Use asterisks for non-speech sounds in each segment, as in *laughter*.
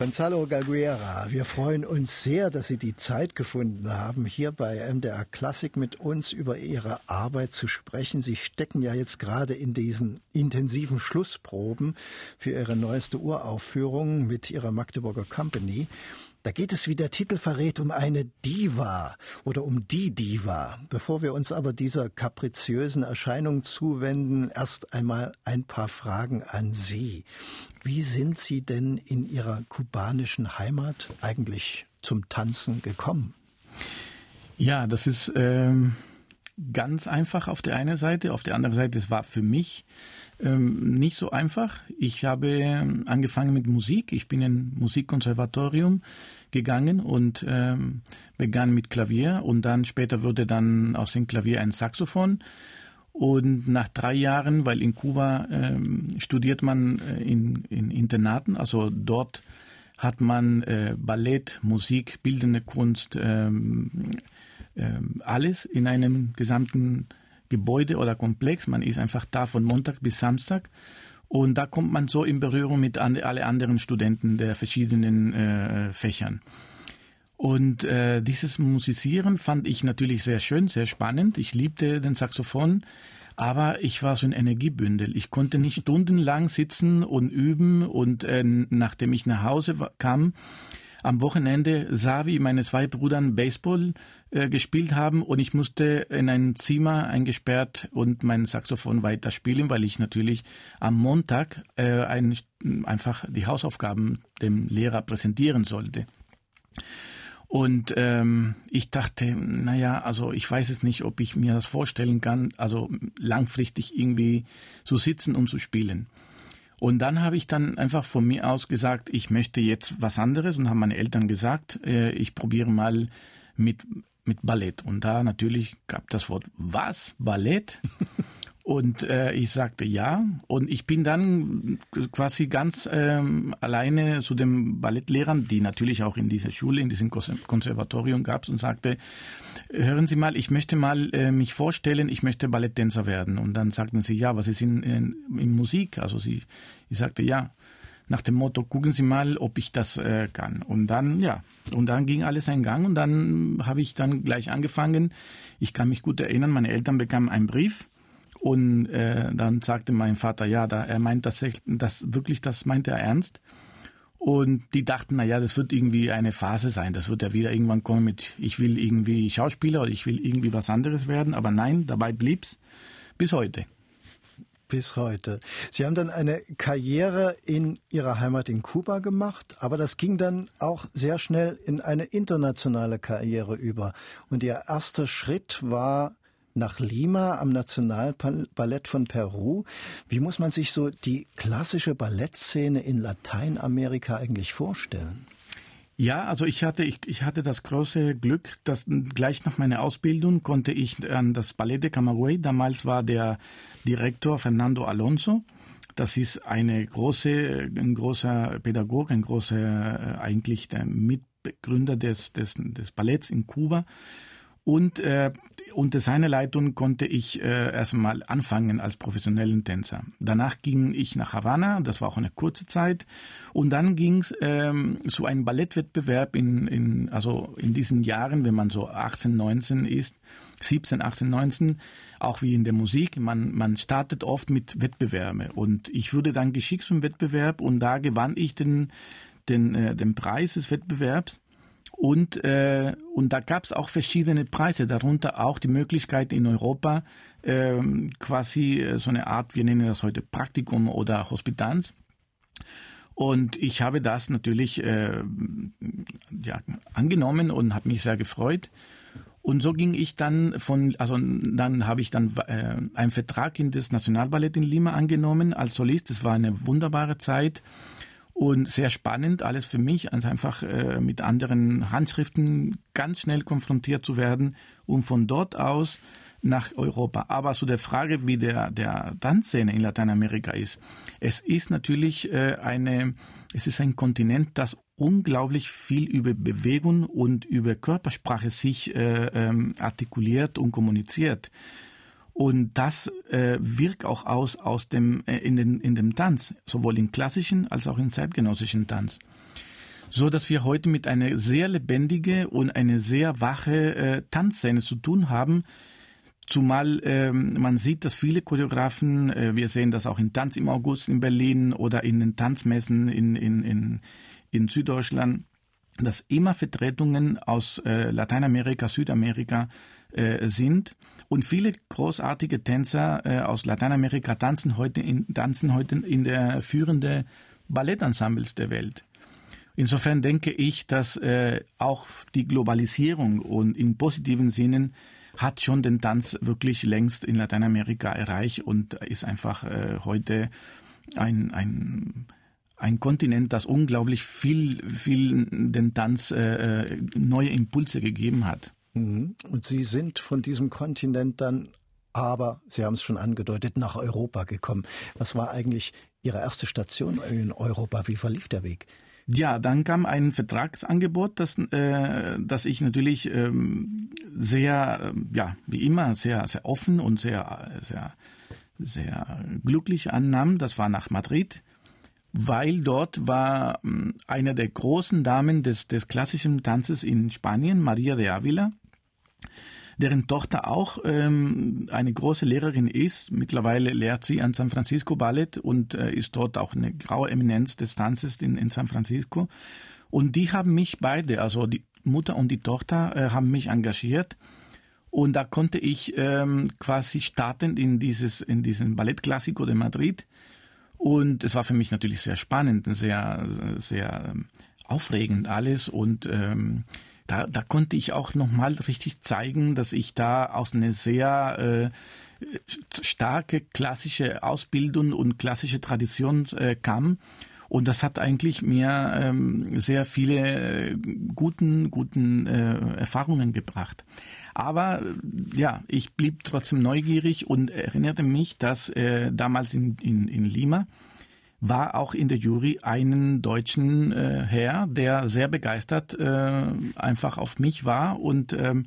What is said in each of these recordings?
Gonzalo Galguera, wir freuen uns sehr, dass Sie die Zeit gefunden haben, hier bei MDR Klassik mit uns über Ihre Arbeit zu sprechen. Sie stecken ja jetzt gerade in diesen intensiven Schlussproben für Ihre neueste Uraufführung mit Ihrer Magdeburger Company. Da geht es, wie der Titel verrät, um eine Diva oder um die Diva. Bevor wir uns aber dieser kapriziösen Erscheinung zuwenden, erst einmal ein paar Fragen an Sie. Wie sind Sie denn in Ihrer kubanischen Heimat eigentlich zum Tanzen gekommen? Ja, das ist ähm, ganz einfach auf der einen Seite. Auf der anderen Seite, es war für mich ähm, nicht so einfach. Ich habe ähm, angefangen mit Musik. Ich bin in Musikkonservatorium gegangen und ähm, begann mit Klavier und dann später wurde dann aus dem Klavier ein Saxophon. Und nach drei Jahren, weil in Kuba ähm, studiert man äh, in, in Internaten, also dort hat man äh, Ballett, Musik, bildende Kunst, ähm, ähm, alles in einem gesamten Gebäude oder Komplex. Man ist einfach da von Montag bis Samstag. Und da kommt man so in Berührung mit an, alle anderen Studenten der verschiedenen äh, Fächern. Und äh, dieses Musisieren fand ich natürlich sehr schön, sehr spannend. Ich liebte den Saxophon, aber ich war so ein Energiebündel. Ich konnte nicht *laughs* stundenlang sitzen und üben und äh, nachdem ich nach Hause kam, am Wochenende sah, wie meine zwei Brüder Baseball äh, gespielt haben und ich musste in ein Zimmer eingesperrt und mein Saxophon weiterspielen, weil ich natürlich am Montag äh, ein, einfach die Hausaufgaben dem Lehrer präsentieren sollte. Und ähm, ich dachte, naja, also ich weiß es nicht, ob ich mir das vorstellen kann, also langfristig irgendwie zu sitzen und zu spielen. Und dann habe ich dann einfach von mir aus gesagt, ich möchte jetzt was anderes und haben meine Eltern gesagt, äh, ich probiere mal mit, mit Ballett. Und da natürlich gab das Wort, was? Ballett? *laughs* Und äh, ich sagte ja. Und ich bin dann quasi ganz ähm, alleine zu den Ballettlehrern, die natürlich auch in dieser Schule, in diesem Konservatorium gab und sagte, hören Sie mal, ich möchte mal äh, mich vorstellen, ich möchte Balletttänzer werden. Und dann sagten sie, ja, was ist in, in, in Musik? Also sie, ich sagte, ja, nach dem Motto, gucken Sie mal, ob ich das äh, kann. Und dann, ja, und dann ging alles ein Gang und dann habe ich dann gleich angefangen. Ich kann mich gut erinnern, meine Eltern bekamen einen Brief und äh, dann sagte mein Vater, ja, da, er meint tatsächlich, das wirklich, das meint er ernst. Und die dachten, na ja, das wird irgendwie eine Phase sein. Das wird ja wieder irgendwann kommen mit, ich will irgendwie Schauspieler oder ich will irgendwie was anderes werden. Aber nein, dabei blieb's bis heute. Bis heute. Sie haben dann eine Karriere in Ihrer Heimat in Kuba gemacht, aber das ging dann auch sehr schnell in eine internationale Karriere über. Und Ihr erster Schritt war nach Lima am Nationalballett von Peru. Wie muss man sich so die klassische Ballettszene in Lateinamerika eigentlich vorstellen? Ja, also ich hatte ich, ich hatte das große Glück, dass gleich nach meiner Ausbildung konnte ich an das Ballet de Camagüey. Damals war der Direktor Fernando Alonso. Das ist eine große, ein großer Pädagog, ein großer äh, eigentlich der Mitbegründer des, des, des Balletts in Kuba. Und äh, unter seiner Leitung konnte ich äh, erstmal anfangen als professionellen Tänzer. Danach ging ich nach Havanna, das war auch eine kurze Zeit. Und dann ging es ähm, zu einem Ballettwettbewerb in, in, also in diesen Jahren, wenn man so 18, 19 ist, 17, 18, 19, auch wie in der Musik, man, man startet oft mit Wettbewerbe. Und ich wurde dann geschickt zum Wettbewerb und da gewann ich den, den, äh, den Preis des Wettbewerbs. Und, äh, und da gab es auch verschiedene Preise, darunter auch die Möglichkeit in Europa ähm, quasi äh, so eine Art, wir nennen das heute Praktikum oder Hospitanz. Und ich habe das natürlich äh, ja, angenommen und habe mich sehr gefreut. Und so ging ich dann von, also dann habe ich dann äh, einen Vertrag in das Nationalballett in Lima angenommen als Solist. Das war eine wunderbare Zeit und sehr spannend, alles für mich, also einfach äh, mit anderen Handschriften ganz schnell konfrontiert zu werden und von dort aus nach Europa. Aber zu der Frage, wie der, der Tanzszene in Lateinamerika ist. Es ist natürlich äh, eine, es ist ein Kontinent, das unglaublich viel über Bewegung und über Körpersprache sich äh, ähm, artikuliert und kommuniziert. Und das äh, wirkt auch aus, aus dem, äh, in, den, in dem Tanz, sowohl im klassischen als auch im zeitgenössischen Tanz. so dass wir heute mit einer sehr lebendige und eine sehr wache äh, Tanzszene zu tun haben. Zumal ähm, man sieht, dass viele Choreografen, äh, wir sehen das auch in Tanz im August in Berlin oder in den Tanzmessen in, in, in, in Süddeutschland, dass immer Vertretungen aus äh, Lateinamerika, Südamerika äh, sind. Und viele großartige Tänzer äh, aus Lateinamerika tanzen heute in, tanzen heute in der führenden Ballettensembles der Welt. Insofern denke ich, dass äh, auch die Globalisierung und in positiven Sinnen hat schon den Tanz wirklich längst in Lateinamerika erreicht und ist einfach äh, heute ein, ein, ein Kontinent, das unglaublich viel, viel den Tanz äh, äh neue Impulse gegeben hat. Mhm. Und Sie sind von diesem Kontinent dann aber, Sie haben es schon angedeutet, nach Europa gekommen. Was war eigentlich Ihre erste Station in Europa? Wie verlief der Weg? Ja, dann kam ein Vertragsangebot, das, äh, das ich natürlich ähm, sehr, äh, ja, wie immer, sehr, sehr offen und sehr, sehr, sehr glücklich annahm. Das war nach Madrid, weil dort war äh, eine der großen Damen des, des klassischen Tanzes in Spanien, Maria de Ávila, deren Tochter auch ähm, eine große Lehrerin ist. Mittlerweile lehrt sie an San Francisco Ballet und äh, ist dort auch eine graue Eminenz des Tanzes in, in San Francisco. Und die haben mich beide, also die Mutter und die Tochter, äh, haben mich engagiert. Und da konnte ich ähm, quasi starten in dieses in diesen Ballettklassiko de Madrid. Und es war für mich natürlich sehr spannend, sehr sehr ähm, aufregend alles und ähm, da, da konnte ich auch nochmal richtig zeigen, dass ich da aus einer sehr äh, starke klassische Ausbildung und klassische Tradition äh, kam. Und das hat eigentlich mir ähm, sehr viele äh, guten, guten äh, Erfahrungen gebracht. Aber ja, ich blieb trotzdem neugierig und erinnerte mich, dass äh, damals in, in, in Lima war auch in der Jury einen deutschen äh, Herr, der sehr begeistert äh, einfach auf mich war und ähm,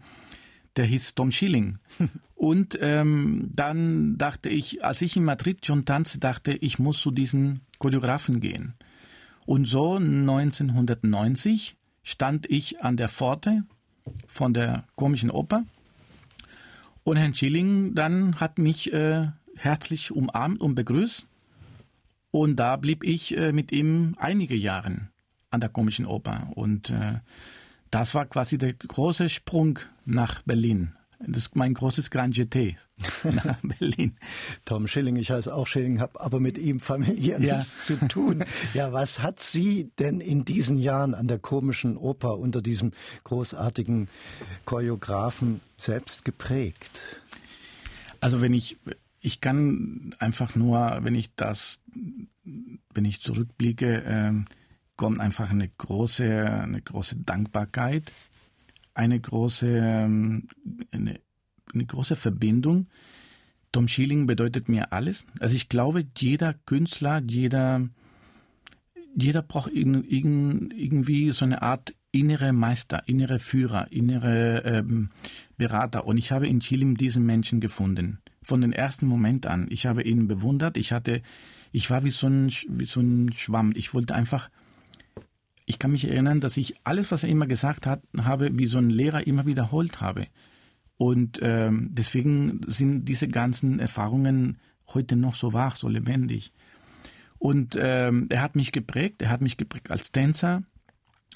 der hieß Tom Schilling. *laughs* und ähm, dann dachte ich, als ich in Madrid schon tanzte, dachte ich, muss zu diesen Choreografen gehen. Und so 1990 stand ich an der Pforte von der komischen Oper und Herrn Schilling dann hat mich äh, herzlich umarmt und begrüßt und da blieb ich äh, mit ihm einige Jahre an der Komischen Oper. Und äh, das war quasi der große Sprung nach Berlin. Das ist mein großes Grand Jeté *laughs* nach Berlin. Tom Schilling, ich heiße auch Schilling, habe aber mit ihm familiär ja. nichts zu tun. *laughs* Ja, was hat Sie denn in diesen Jahren an der Komischen Oper unter diesem großartigen Choreografen selbst geprägt? Also wenn ich ich kann einfach nur, wenn ich das, wenn ich zurückblicke, äh, kommt einfach eine große, eine große Dankbarkeit, eine große, ähm, eine, eine große Verbindung. Tom Schilling bedeutet mir alles. Also ich glaube, jeder Künstler, jeder, jeder braucht irgendwie so eine Art innere Meister, innere Führer, innere ähm, Berater. Und ich habe in Schilling diesen Menschen gefunden von den ersten Moment an. Ich habe ihn bewundert. Ich hatte, ich war wie so ein, wie so ein Schwamm. Ich wollte einfach, ich kann mich erinnern, dass ich alles, was er immer gesagt hat, habe, wie so ein Lehrer immer wiederholt habe. Und ähm, deswegen sind diese ganzen Erfahrungen heute noch so wach, so lebendig. Und ähm, er hat mich geprägt. Er hat mich geprägt als Tänzer,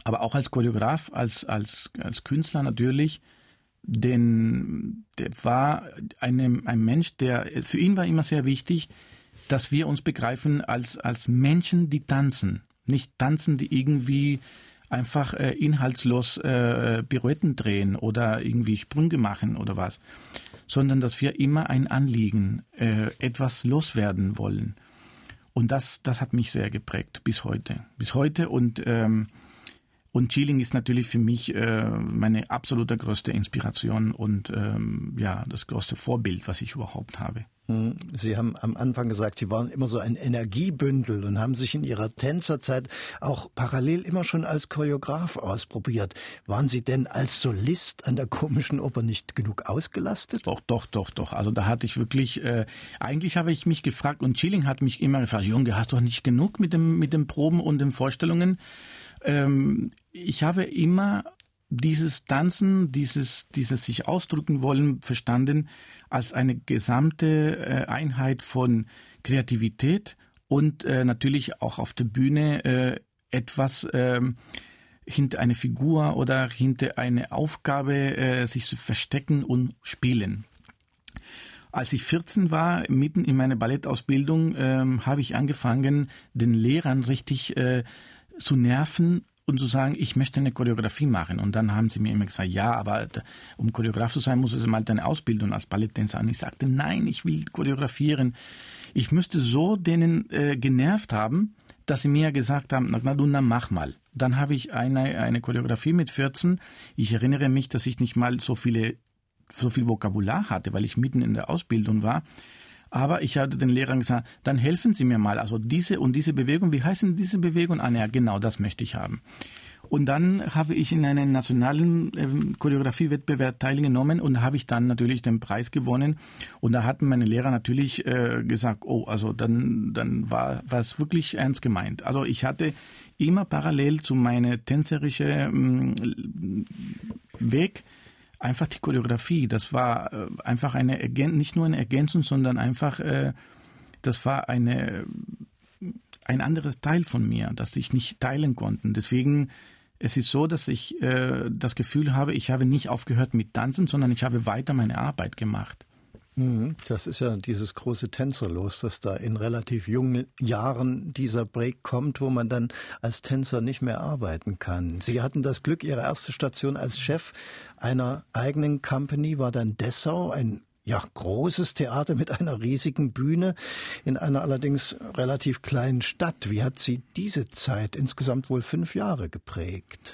aber auch als Choreograf, als als als Künstler natürlich denn der war eine, ein Mensch, der für ihn war immer sehr wichtig, dass wir uns begreifen als als Menschen, die tanzen, nicht tanzen, die irgendwie einfach äh, inhaltslos äh, Pirouetten drehen oder irgendwie Sprünge machen oder was, sondern dass wir immer ein Anliegen, äh, etwas loswerden wollen. Und das, das hat mich sehr geprägt bis heute, bis heute und ähm, und Chilling ist natürlich für mich äh, meine absolute größte Inspiration und ähm, ja, das größte Vorbild, was ich überhaupt habe. Hm. Sie haben am Anfang gesagt, Sie waren immer so ein Energiebündel und haben sich in Ihrer Tänzerzeit auch parallel immer schon als Choreograf ausprobiert. Waren Sie denn als Solist an der komischen Oper nicht genug ausgelastet? Doch, doch, doch, doch. Also da hatte ich wirklich, äh, eigentlich habe ich mich gefragt und Chilling hat mich immer gefragt, Junge, hast du nicht genug mit dem, mit den Proben und den Vorstellungen? ähm, ich habe immer dieses Tanzen, dieses, dieses sich ausdrücken wollen verstanden als eine gesamte äh, Einheit von Kreativität und äh, natürlich auch auf der Bühne äh, etwas äh, hinter eine Figur oder hinter eine Aufgabe sich zu verstecken und spielen. Als ich 14 war, mitten in meiner Ballettausbildung, ähm, habe ich angefangen, den Lehrern richtig zu nerven und zu sagen, ich möchte eine Choreografie machen. Und dann haben sie mir immer gesagt, ja, aber um Choreograf zu sein, muss es mal deine Ausbildung als Balletttänzer. Und ich sagte, nein, ich will choreografieren. Ich müsste so denen äh, genervt haben, dass sie mir gesagt haben, na, na du, na mach mal. Dann habe ich eine, eine Choreografie mit 14. Ich erinnere mich, dass ich nicht mal so viele so viel Vokabular hatte, weil ich mitten in der Ausbildung war. Aber ich hatte den Lehrern gesagt, dann helfen Sie mir mal. Also diese und diese Bewegung, wie heißen diese Bewegung? Ah, ja, genau, das möchte ich haben. Und dann habe ich in einem nationalen ähm, Choreografiewettbewerb teilgenommen und habe ich dann natürlich den Preis gewonnen. Und da hatten meine Lehrer natürlich äh, gesagt, oh, also dann, dann war, war es wirklich ernst gemeint. Also ich hatte immer parallel zu meinem tänzerischen ähm, Weg einfach die Choreografie. Das war äh, einfach eine Ergän nicht nur eine Ergänzung, sondern einfach, äh, das war eine ein anderes Teil von mir, das ich nicht teilen konnte. Deswegen es ist so, dass ich äh, das Gefühl habe, ich habe nicht aufgehört mit Tanzen, sondern ich habe weiter meine Arbeit gemacht. Mhm. Das ist ja dieses große Tänzerlos, dass da in relativ jungen Jahren dieser Break kommt, wo man dann als Tänzer nicht mehr arbeiten kann. Sie hatten das Glück, Ihre erste Station als Chef einer eigenen Company war dann Dessau, ein ja, großes Theater mit einer riesigen Bühne in einer allerdings relativ kleinen Stadt. Wie hat Sie diese Zeit insgesamt wohl fünf Jahre geprägt?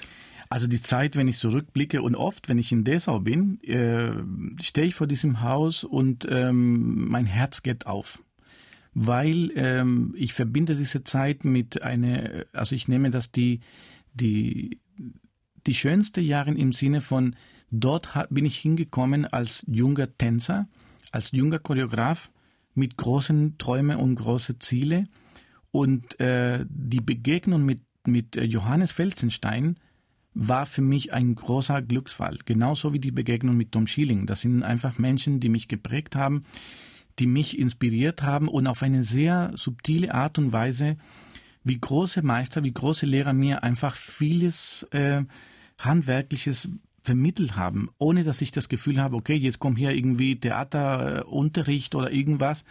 Also die Zeit, wenn ich zurückblicke und oft, wenn ich in Dessau bin, äh, stehe ich vor diesem Haus und ähm, mein Herz geht auf. Weil ähm, ich verbinde diese Zeit mit einer, also ich nehme das die, die, die schönste Jahre im Sinne von, dort bin ich hingekommen als junger Tänzer, als junger Choreograf mit großen Träumen und großen Ziele. Und äh, die Begegnung mit, mit Johannes Felsenstein, war für mich ein großer Glücksfall. Genauso wie die Begegnung mit Tom Schilling. Das sind einfach Menschen, die mich geprägt haben, die mich inspiriert haben und auf eine sehr subtile Art und Weise, wie große Meister, wie große Lehrer mir einfach vieles äh, Handwerkliches vermittelt haben, ohne dass ich das Gefühl habe, okay, jetzt kommt hier irgendwie Theaterunterricht oder irgendwas,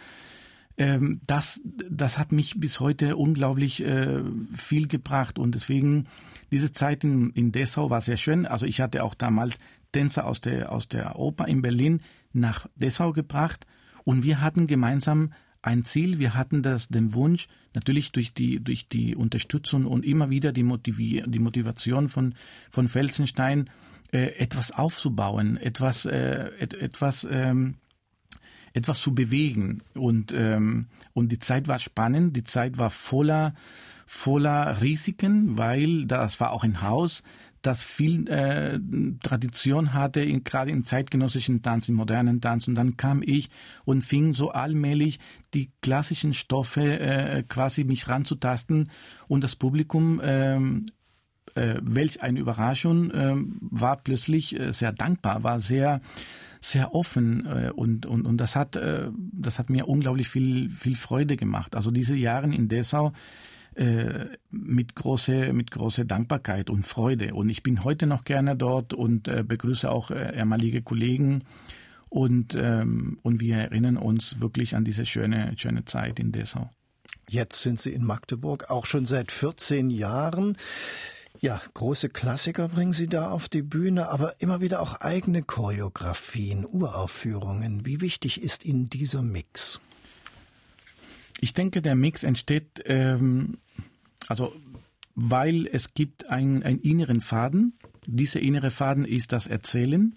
ähm, das, das hat mich bis heute unglaublich äh, viel gebracht. Und deswegen diese Zeit in, in Dessau war sehr schön. Also ich hatte auch damals Tänzer aus der, aus der Oper in Berlin nach Dessau gebracht. Und wir hatten gemeinsam ein Ziel, wir hatten das, den Wunsch, natürlich durch die, durch die Unterstützung und immer wieder die, Motivi die Motivation von, von Felsenstein, äh, etwas aufzubauen, etwas, äh, et, etwas ähm, etwas zu bewegen. Und, ähm, und die Zeit war spannend, die Zeit war voller, voller Risiken, weil das war auch ein Haus, das viel äh, Tradition hatte, in, gerade im zeitgenössischen Tanz, im modernen Tanz. Und dann kam ich und fing so allmählich die klassischen Stoffe äh, quasi mich ranzutasten und das Publikum ähm, äh, welch eine Überraschung, äh, war plötzlich äh, sehr dankbar, war sehr sehr offen äh, und, und, und das hat, äh, das hat mir unglaublich viel, viel Freude gemacht. Also diese Jahre in Dessau äh, mit große mit große Dankbarkeit und Freude und ich bin heute noch gerne dort und äh, begrüße auch äh, ehemalige Kollegen und ähm, und wir erinnern uns wirklich an diese schöne schöne Zeit in Dessau. Jetzt sind Sie in Magdeburg auch schon seit 14 Jahren. Ja, große Klassiker bringen Sie da auf die Bühne, aber immer wieder auch eigene Choreografien, Uraufführungen. Wie wichtig ist Ihnen dieser Mix? Ich denke, der Mix entsteht, ähm, also weil es gibt einen, inneren Faden. Dieser innere Faden ist das Erzählen.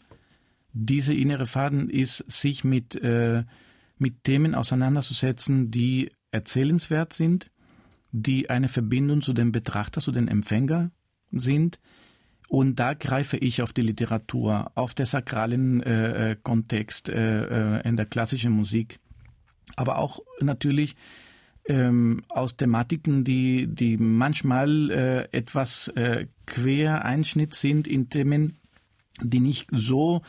Dieser innere Faden ist, sich mit, äh, mit Themen auseinanderzusetzen, die erzählenswert sind, die eine Verbindung zu dem Betrachter, zu dem Empfänger sind. Und da greife ich auf die Literatur, auf den sakralen äh, äh, Kontext äh, äh, in der klassischen Musik, aber auch natürlich ähm, aus Thematiken, die, die manchmal äh, etwas äh, quer Einschnitt sind in Themen, die nicht so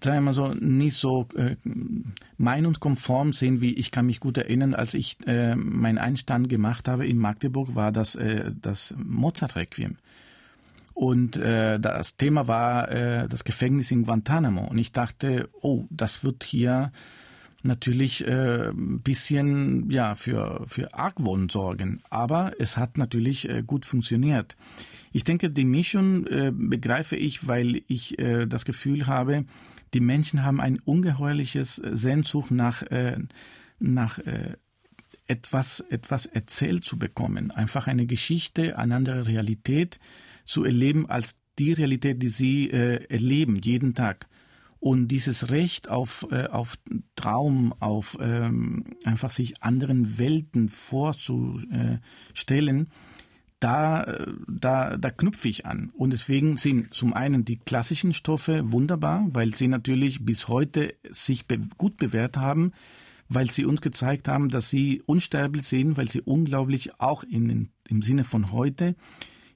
sagen wir mal so, nicht so äh, meinungskonform sind, wie ich kann mich gut erinnern, als ich äh, meinen Einstand gemacht habe in Magdeburg, war das äh, das Mozart-Requiem. Und äh, das Thema war äh, das Gefängnis in Guantanamo. Und ich dachte, oh, das wird hier natürlich äh, ein bisschen ja für für Argwohn sorgen. Aber es hat natürlich äh, gut funktioniert. Ich denke, die Mischung äh, begreife ich, weil ich äh, das Gefühl habe, die Menschen haben ein ungeheuerliches Sehnsucht nach äh, nach äh, etwas etwas erzählt zu bekommen, einfach eine Geschichte, eine andere Realität zu erleben als die Realität, die sie äh, erleben jeden Tag. Und dieses Recht auf, äh, auf Traum, auf ähm, einfach sich anderen Welten vorzustellen, da, da, da knüpfe ich an. Und deswegen sind zum einen die klassischen Stoffe wunderbar, weil sie natürlich bis heute sich be gut bewährt haben, weil sie uns gezeigt haben, dass sie unsterblich sind, weil sie unglaublich auch in, im Sinne von heute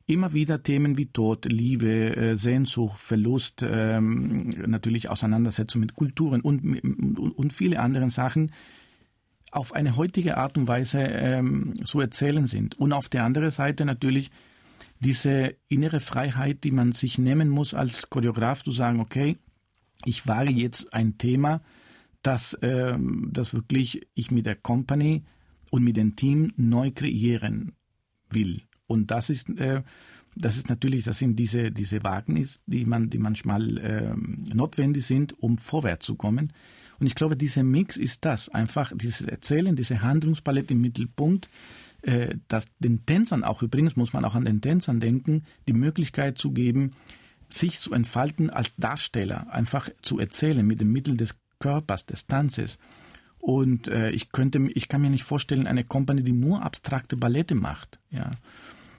immer wieder Themen wie Tod, Liebe, äh, Sehnsucht, Verlust, ähm, natürlich Auseinandersetzung mit Kulturen und, und, und viele andere Sachen auf eine heutige Art und Weise ähm, zu erzählen sind. Und auf der anderen Seite natürlich diese innere Freiheit, die man sich nehmen muss als Choreograf, zu sagen, okay, ich wage jetzt ein Thema, das, ähm, das wirklich ich mit der Company und mit dem Team neu kreieren will. Und das ist, äh, das ist natürlich, das sind diese, diese Wagnis, die man, die manchmal äh, notwendig sind, um vorwärts zu kommen. Und ich glaube, dieser Mix ist das, einfach dieses Erzählen, diese Handlungspalette im Mittelpunkt, äh, das den Tänzern auch übrigens, muss man auch an den Tänzern denken, die Möglichkeit zu geben, sich zu entfalten als Darsteller, einfach zu erzählen mit dem Mittel des Körpers, des Tanzes. Und äh, ich könnte, ich kann mir nicht vorstellen, eine Company, die nur abstrakte Ballette macht, ja.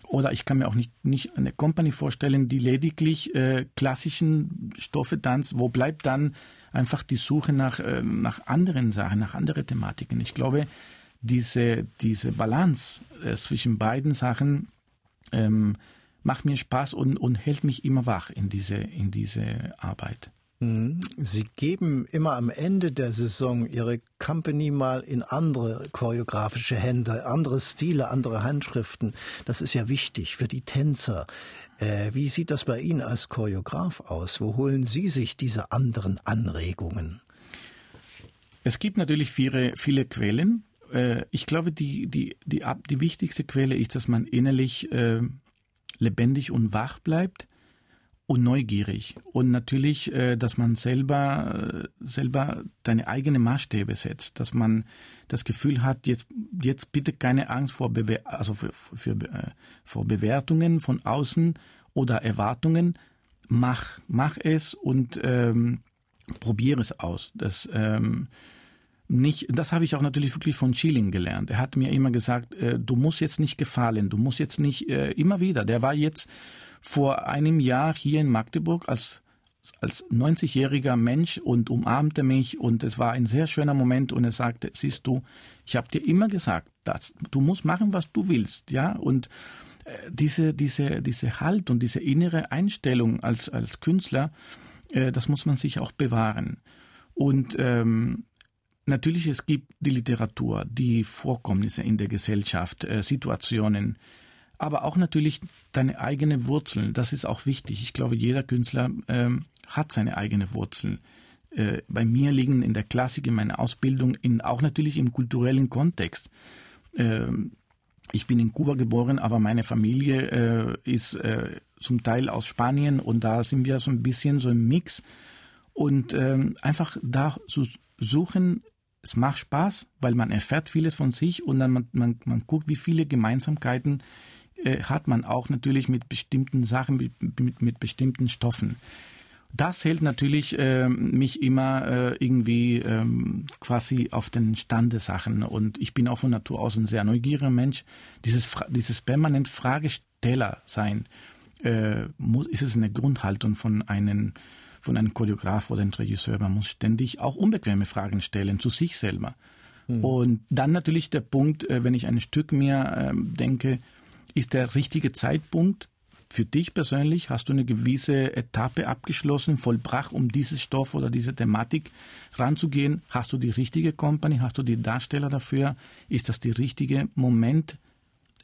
Oder ich kann mir auch nicht, nicht eine Company vorstellen, die lediglich äh, klassischen Stoffe tanzt. Wo bleibt dann einfach die Suche nach, äh, nach anderen Sachen, nach anderen Thematiken? Ich glaube, diese, diese Balance äh, zwischen beiden Sachen ähm, macht mir Spaß und, und hält mich immer wach in diese, in diese Arbeit. Mhm. Sie geben immer am Ende der Saison Ihre Company mal in andere choreografische Hände, andere Stile, andere Handschriften. Das ist ja wichtig für die Tänzer. Äh, wie sieht das bei Ihnen als Choreograf aus? Wo holen Sie sich diese anderen Anregungen? Es gibt natürlich viele, viele Quellen. Äh, ich glaube, die, die, die, die wichtigste Quelle ist, dass man innerlich äh, lebendig und wach bleibt und neugierig und natürlich, äh, dass man selber äh, selber deine eigene Maßstäbe setzt, dass man das Gefühl hat, jetzt jetzt bitte keine Angst vor Bewer also für, für, äh, vor Bewertungen von außen oder Erwartungen, mach mach es und ähm, probiere es aus. Das ähm, nicht, das habe ich auch natürlich wirklich von Schilling gelernt. Er hat mir immer gesagt, äh, du musst jetzt nicht gefallen, du musst jetzt nicht äh, immer wieder. Der war jetzt vor einem Jahr hier in Magdeburg als als 90-jähriger Mensch und umarmte mich und es war ein sehr schöner Moment und er sagte, siehst du, ich habe dir immer gesagt, dass du musst machen, was du willst, ja? Und äh, diese diese diese Halt und diese innere Einstellung als als Künstler, äh, das muss man sich auch bewahren. Und ähm, natürlich es gibt die Literatur, die Vorkommnisse in der Gesellschaft, äh, Situationen, aber auch natürlich deine eigene Wurzeln. Das ist auch wichtig. Ich glaube, jeder Künstler ähm, hat seine eigene Wurzeln. Äh, bei mir liegen in der Klassik, in meiner Ausbildung, in, auch natürlich im kulturellen Kontext. Äh, ich bin in Kuba geboren, aber meine Familie äh, ist äh, zum Teil aus Spanien und da sind wir so ein bisschen so im Mix. Und ähm, einfach da zu suchen, es macht Spaß, weil man erfährt vieles von sich und dann man, man, man guckt, wie viele Gemeinsamkeiten äh, hat man auch natürlich mit bestimmten Sachen, mit, mit, mit bestimmten Stoffen. Das hält natürlich äh, mich immer äh, irgendwie ähm, quasi auf den Stand der Sachen. Und ich bin auch von Natur aus ein sehr neugieriger Mensch. Dieses, dieses permanent Fragesteller sein, äh, muss, ist es eine Grundhaltung von einem, von einem Choreograf oder einem Regisseur. Man muss ständig auch unbequeme Fragen stellen zu sich selber. Mhm. Und dann natürlich der Punkt, äh, wenn ich ein Stück mir ähm, denke, ist der richtige Zeitpunkt für dich persönlich? Hast du eine gewisse Etappe abgeschlossen, vollbracht, um dieses Stoff oder diese Thematik ranzugehen? Hast du die richtige Company? Hast du die Darsteller dafür? Ist das der richtige Moment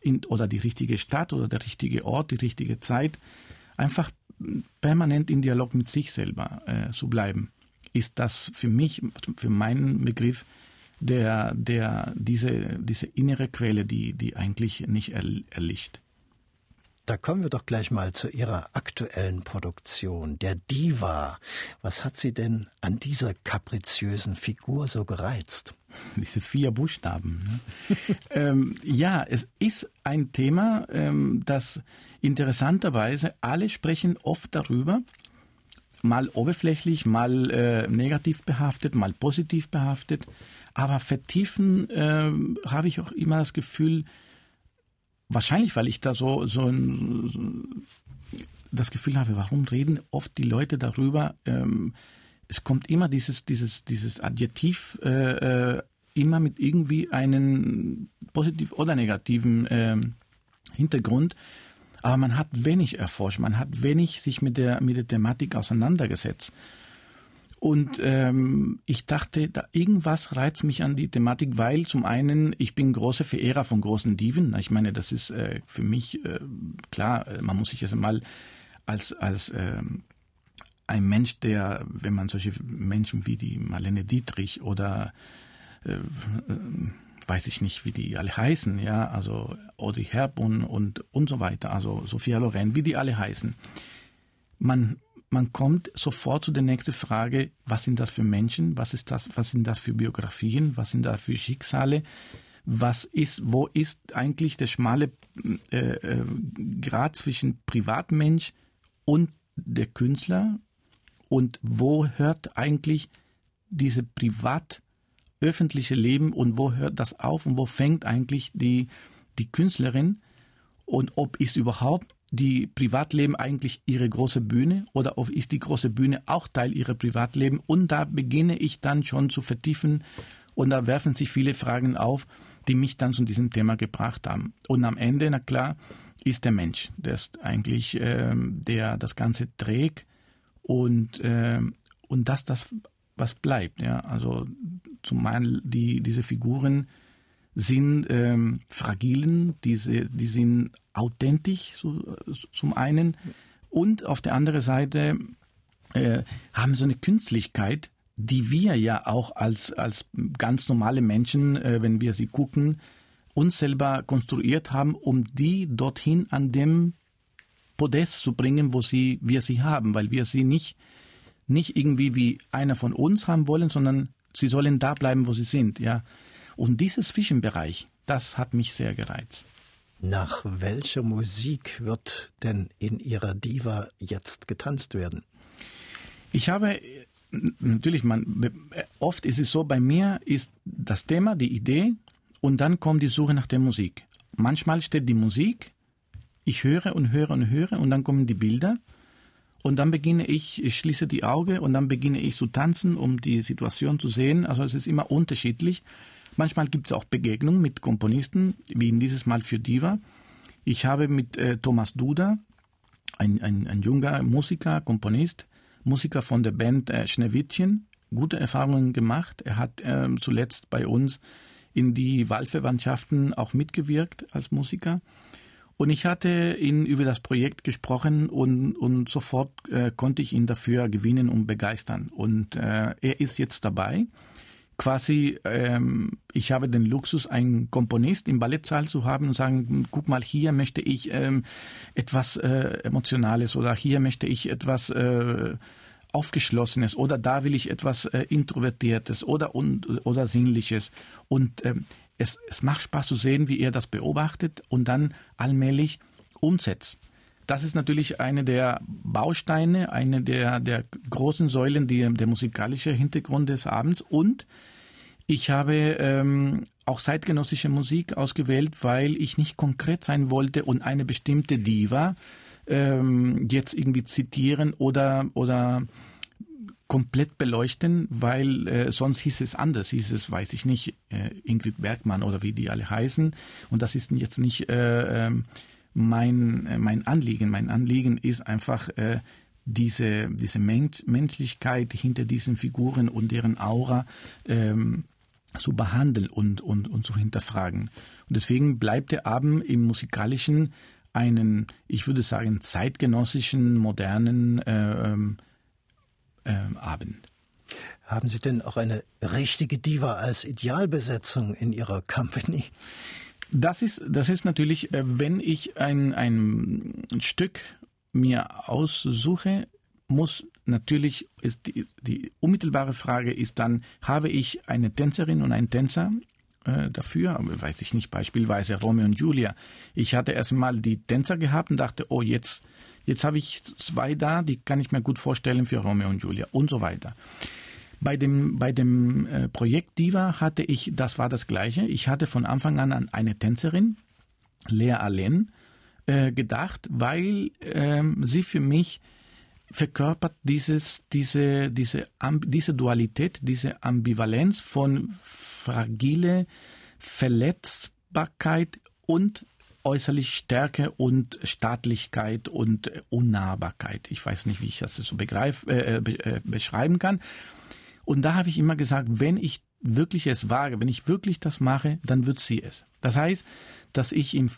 in, oder die richtige Stadt oder der richtige Ort, die richtige Zeit? Einfach permanent in Dialog mit sich selber äh, zu bleiben. Ist das für mich, für meinen Begriff, der, der, diese, diese innere Quelle, die, die eigentlich nicht erlicht. Da kommen wir doch gleich mal zu Ihrer aktuellen Produktion, der Diva. Was hat Sie denn an dieser kapriziösen Figur so gereizt? *laughs* Diese vier Buchstaben. Ne? *laughs* ähm, ja, es ist ein Thema, ähm, das interessanterweise alle sprechen oft darüber, mal oberflächlich, mal äh, negativ behaftet, mal positiv behaftet. Aber vertiefen äh, habe ich auch immer das Gefühl, wahrscheinlich, weil ich da so, so ein, das Gefühl habe, warum reden oft die Leute darüber? Ähm, es kommt immer dieses, dieses, dieses Adjektiv äh, äh, immer mit irgendwie einem positiv oder negativen äh, Hintergrund. Aber man hat wenig erforscht, man hat wenig sich mit der, mit der Thematik auseinandergesetzt. Und ähm, ich dachte, da irgendwas reizt mich an die Thematik, weil zum einen, ich bin großer Verehrer von großen Diven. Ich meine, das ist äh, für mich äh, klar, äh, man muss sich jetzt mal als, als äh, ein Mensch, der, wenn man solche Menschen wie die Marlene Dietrich oder äh, äh, weiß ich nicht, wie die alle heißen, ja, also Audrey Hepburn und und so weiter, also Sophia Loren, wie die alle heißen. Man man kommt sofort zu der nächsten Frage, was sind das für Menschen, was ist das, was sind das für Biografien, was sind das für Schicksale, was ist, wo ist eigentlich der schmale äh, äh, Grad zwischen Privatmensch und der Künstler? Und wo hört eigentlich diese privat öffentliche Leben und wo hört das auf und wo fängt eigentlich die, die Künstlerin? Und ob ist überhaupt die Privatleben eigentlich ihre große Bühne oder ist die große Bühne auch Teil ihrer Privatleben? Und da beginne ich dann schon zu vertiefen und da werfen sich viele Fragen auf, die mich dann zu diesem Thema gebracht haben. Und am Ende, na klar, ist der Mensch, der ist eigentlich, äh, der das Ganze trägt und, äh, und das, das, was bleibt. Ja, also zumal die, diese Figuren sind ähm, fragilen, diese, die sind authentisch so, zum einen und auf der anderen Seite äh, haben so eine Künstlichkeit, die wir ja auch als, als ganz normale Menschen, äh, wenn wir sie gucken, uns selber konstruiert haben, um die dorthin an dem Podest zu bringen, wo sie, wir sie haben, weil wir sie nicht, nicht irgendwie wie einer von uns haben wollen, sondern sie sollen da bleiben, wo sie sind, ja. Und dieses Zwischenbereich, das hat mich sehr gereizt. Nach welcher Musik wird denn in Ihrer Diva jetzt getanzt werden? Ich habe natürlich, man, oft ist es so, bei mir ist das Thema, die Idee und dann kommt die Suche nach der Musik. Manchmal steht die Musik, ich höre und höre und höre und dann kommen die Bilder und dann beginne ich, ich schließe die Augen und dann beginne ich zu tanzen, um die Situation zu sehen. Also es ist immer unterschiedlich. Manchmal gibt es auch Begegnungen mit Komponisten, wie in dieses Mal für Diva. Ich habe mit äh, Thomas Duda, ein, ein, ein junger Musiker, Komponist, Musiker von der Band äh, Schneewittchen, gute Erfahrungen gemacht. Er hat äh, zuletzt bei uns in die Wahlverwandtschaften auch mitgewirkt als Musiker. Und ich hatte ihn über das Projekt gesprochen und, und sofort äh, konnte ich ihn dafür gewinnen und begeistern. Und äh, er ist jetzt dabei quasi, ähm, ich habe den Luxus, einen Komponist im Ballettsaal zu haben und sagen, guck mal, hier möchte ich ähm, etwas äh, Emotionales oder hier möchte ich etwas äh, Aufgeschlossenes oder da will ich etwas äh, Introvertiertes oder, und, oder Sinnliches. Und ähm, es, es macht Spaß zu sehen, wie er das beobachtet und dann allmählich umsetzt. Das ist natürlich eine der Bausteine, eine der, der großen Säulen, die, der musikalische Hintergrund des Abends. Und ich habe ähm, auch zeitgenössische Musik ausgewählt, weil ich nicht konkret sein wollte und eine bestimmte Diva ähm, jetzt irgendwie zitieren oder, oder komplett beleuchten, weil äh, sonst hieß es anders, hieß es, weiß ich nicht, äh, Ingrid Bergmann oder wie die alle heißen. Und das ist jetzt nicht äh, ähm, mein, äh, mein Anliegen. Mein Anliegen ist einfach äh, diese, diese Mensch Menschlichkeit hinter diesen Figuren und deren Aura ähm, zu behandeln und, und, und zu hinterfragen. Und deswegen bleibt der Abend im musikalischen einen, ich würde sagen, zeitgenössischen, modernen äh, ähm, äh, Abend. Haben Sie denn auch eine richtige Diva als Idealbesetzung in Ihrer Company? Das ist, das ist natürlich, äh, wenn ich ein, ein Stück mir aussuche, muss natürlich, ist die, die unmittelbare Frage ist dann, habe ich eine Tänzerin und einen Tänzer äh, dafür, weiß ich nicht, beispielsweise Romeo und Julia. Ich hatte erstmal die Tänzer gehabt und dachte, oh, jetzt, jetzt habe ich zwei da, die kann ich mir gut vorstellen für Romeo und Julia und so weiter. Bei dem, bei dem äh, Projekt Diva hatte ich, das war das Gleiche. Ich hatte von Anfang an eine Tänzerin, Lea Allen, äh, gedacht, weil ähm, sie für mich verkörpert dieses, diese, diese, diese Dualität, diese Ambivalenz von fragile Verletzbarkeit und äußerlich Stärke und Staatlichkeit und Unnahbarkeit. Ich weiß nicht, wie ich das so begreif, äh, äh, beschreiben kann. Und da habe ich immer gesagt, wenn ich wirklich es wage, wenn ich wirklich das mache, dann wird sie es. Das heißt, dass ich im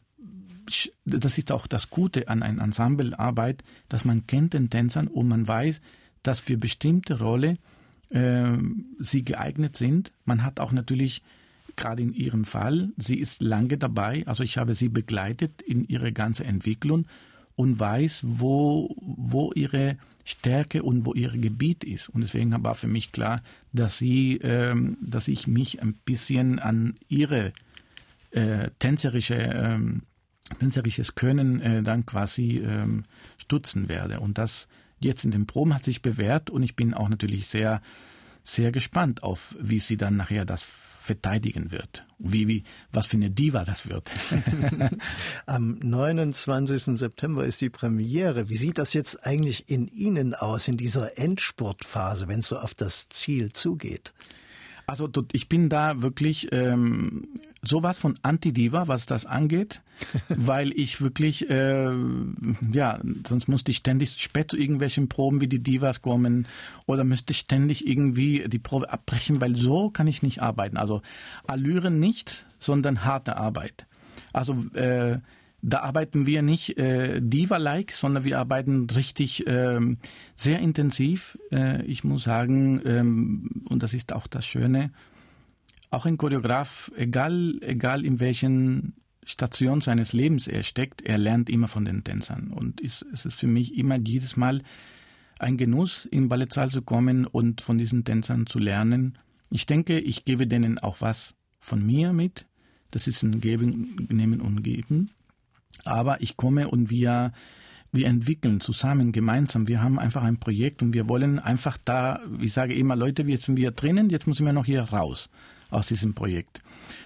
das ist auch das Gute an einer Ensemblearbeit, dass man kennt den Tänzern und man weiß, dass für bestimmte Rolle äh, sie geeignet sind. Man hat auch natürlich gerade in ihrem Fall, sie ist lange dabei, also ich habe sie begleitet in ihre ganze Entwicklung und weiß, wo, wo ihre Stärke und wo ihr Gebiet ist. Und deswegen war für mich klar, dass sie, ähm, dass ich mich ein bisschen an ihre äh, tänzerische ähm, tänzerisches Können äh, dann quasi ähm, stutzen werde. Und das jetzt in den Proben hat sich bewährt und ich bin auch natürlich sehr, sehr gespannt auf, wie sie dann nachher das verteidigen wird. Wie, wie, was für eine Diva das wird. *laughs* *laughs* Am 29. September ist die Premiere. Wie sieht das jetzt eigentlich in Ihnen aus, in dieser Endspurtphase, wenn es so auf das Ziel zugeht? Also ich bin da wirklich ähm, sowas von Anti-Diva, was das angeht, *laughs* weil ich wirklich, äh, ja, sonst musste ich ständig spät zu irgendwelchen Proben wie die Divas kommen oder müsste ständig irgendwie die Probe abbrechen, weil so kann ich nicht arbeiten. Also Allüren nicht, sondern harte Arbeit. Also äh, da arbeiten wir nicht äh, Diva-like, sondern wir arbeiten richtig ähm, sehr intensiv. Äh, ich muss sagen, ähm, und das ist auch das Schöne, auch ein Choreograf, egal, egal in welchen Station seines Lebens er steckt, er lernt immer von den Tänzern. Und ist, es ist für mich immer jedes Mal ein Genuss, in Ballettsaal zu kommen und von diesen Tänzern zu lernen. Ich denke, ich gebe denen auch was von mir mit. Das ist ein Geben, Nehmen und Geben. Aber ich komme und wir, wir entwickeln zusammen, gemeinsam. Wir haben einfach ein Projekt und wir wollen einfach da, ich sage immer, Leute, jetzt sind wir drinnen, jetzt müssen wir noch hier raus aus diesem Projekt.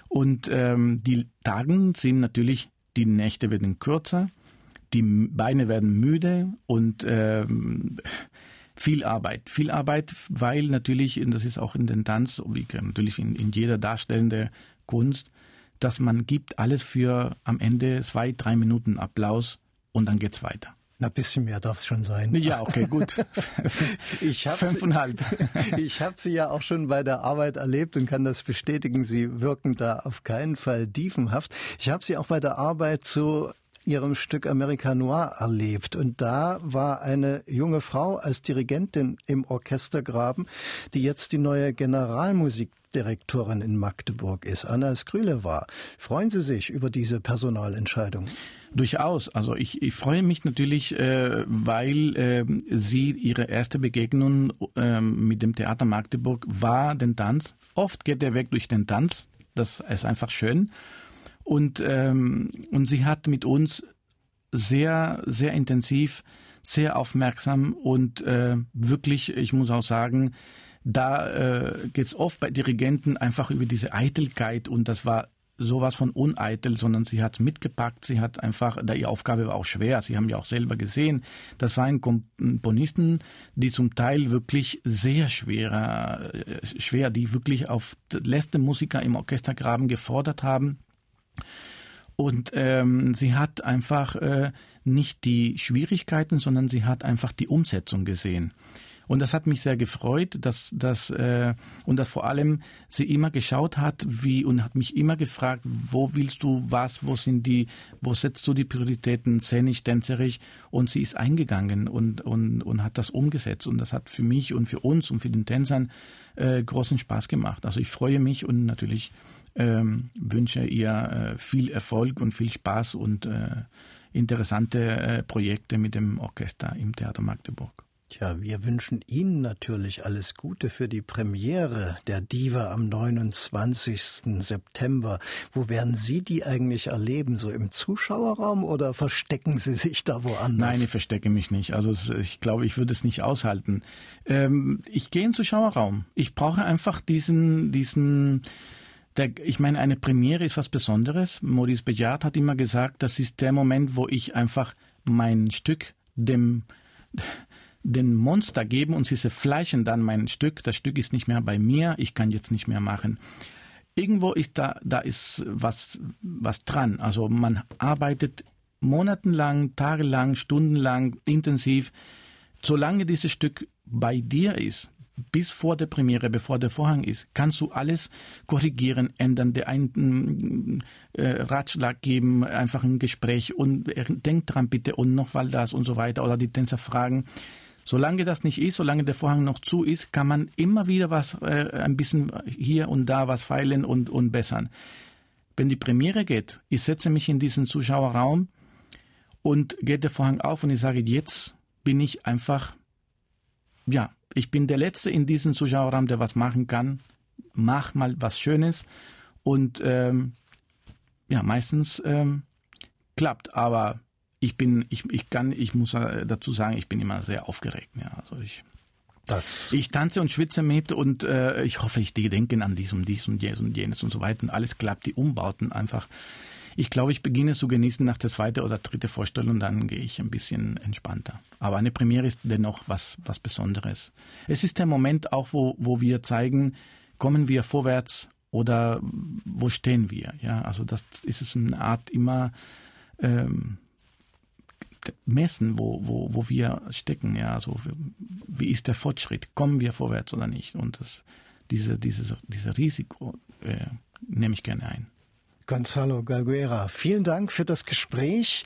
Und ähm, die Tagen sind natürlich, die Nächte werden kürzer, die Beine werden müde und ähm, viel Arbeit. Viel Arbeit, weil natürlich, und das ist auch in den Tanz, wie natürlich in, in jeder darstellenden Kunst, dass man gibt alles für am Ende zwei, drei Minuten Applaus und dann geht's weiter. Na, bisschen mehr darf es schon sein. Ja, okay, gut. *laughs* ich Fünfeinhalb. Sie, *laughs* ich habe Sie ja auch schon bei der Arbeit erlebt und kann das bestätigen. Sie wirken da auf keinen Fall diefenhaft. Ich habe Sie auch bei der Arbeit zu Ihrem Stück America Noir erlebt. Und da war eine junge Frau als Dirigentin im Orchestergraben, die jetzt die neue Generalmusikdirektorin in Magdeburg ist. Anna Skrüle war. Freuen Sie sich über diese Personalentscheidung? Durchaus. Also ich, ich freue mich natürlich, äh, weil äh, sie ihre erste Begegnung äh, mit dem Theater Magdeburg war den Tanz. Oft geht der Weg durch den Tanz. Das ist einfach schön. Und, ähm, und sie hat mit uns sehr, sehr intensiv, sehr aufmerksam und äh, wirklich, ich muss auch sagen, da äh, geht es oft bei Dirigenten einfach über diese Eitelkeit und das war sowas von uneitel, sondern sie hat mitgepackt. Sie hat einfach, da ihre Aufgabe war auch schwer. Sie haben ja auch selber gesehen, das waren Komponisten, die zum Teil wirklich sehr schwerer, äh, schwer, die wirklich auf letzte Musiker im Orchestergraben gefordert haben. Und ähm, sie hat einfach äh, nicht die Schwierigkeiten, sondern sie hat einfach die Umsetzung gesehen. Und das hat mich sehr gefreut, dass, dass äh, und dass vor allem sie immer geschaut hat, wie und hat mich immer gefragt, wo willst du was, wo sind die, wo setzt du die Prioritäten, szenisch, tänzerisch und sie ist eingegangen und, und, und hat das umgesetzt und das hat für mich und für uns und für den Tänzern äh, großen Spaß gemacht. Also ich freue mich und natürlich ähm, wünsche ihr äh, viel Erfolg und viel Spaß und äh, interessante äh, Projekte mit dem Orchester im Theater Magdeburg. Tja, wir wünschen Ihnen natürlich alles Gute für die Premiere der Diva am 29. September. Wo werden Sie die eigentlich erleben? So im Zuschauerraum oder verstecken Sie sich da woanders? Nein, ich verstecke mich nicht. Also ich glaube, ich würde es nicht aushalten. Ähm, ich gehe in den Zuschauerraum. Ich brauche einfach diesen, diesen, der, ich meine, eine Premiere ist was Besonderes. Maurice Bejard hat immer gesagt, das ist der Moment, wo ich einfach mein Stück dem den Monster geben und sie zerfleischen dann mein Stück. Das Stück ist nicht mehr bei mir, ich kann jetzt nicht mehr machen. Irgendwo ist da, da ist was, was dran. Also man arbeitet monatelang, tagelang, stundenlang, intensiv. Solange dieses Stück bei dir ist, bis vor der Premiere, bevor der Vorhang ist, kannst du alles korrigieren, ändern, der einen äh, Ratschlag geben, einfach ein Gespräch und äh, denk dran bitte und noch mal das und so weiter oder die Tänzer fragen. Solange das nicht ist, solange der Vorhang noch zu ist, kann man immer wieder was, äh, ein bisschen hier und da was feilen und, und bessern. Wenn die Premiere geht, ich setze mich in diesen Zuschauerraum und geht der Vorhang auf und ich sage, jetzt bin ich einfach, ja, ich bin der Letzte in diesem Zuschauerraum, der was machen kann. Mach mal was Schönes und ähm, ja, meistens ähm, klappt, aber ich bin, ich, ich kann, ich muss äh, dazu sagen, ich bin immer sehr aufgeregt. Ja, also ich, das ich tanze und schwitze mit und äh, ich hoffe, ich denke an dies und dies und jenes und jenes und so weiter. Und alles klappt, die Umbauten einfach. Ich glaube, ich beginne zu genießen nach der zweiten oder dritten Vorstellung dann gehe ich ein bisschen entspannter. Aber eine Premiere ist dennoch was, was Besonderes. Es ist der Moment auch, wo, wo wir zeigen, kommen wir vorwärts oder wo stehen wir? Ja, also das ist es eine Art immer, ähm, messen, wo, wo, wo wir stecken. Ja, also wie ist der Fortschritt? Kommen wir vorwärts oder nicht? Und das, diese, dieses, diese Risiko äh, nehme ich gerne ein. Gonzalo Galguera, vielen Dank für das Gespräch.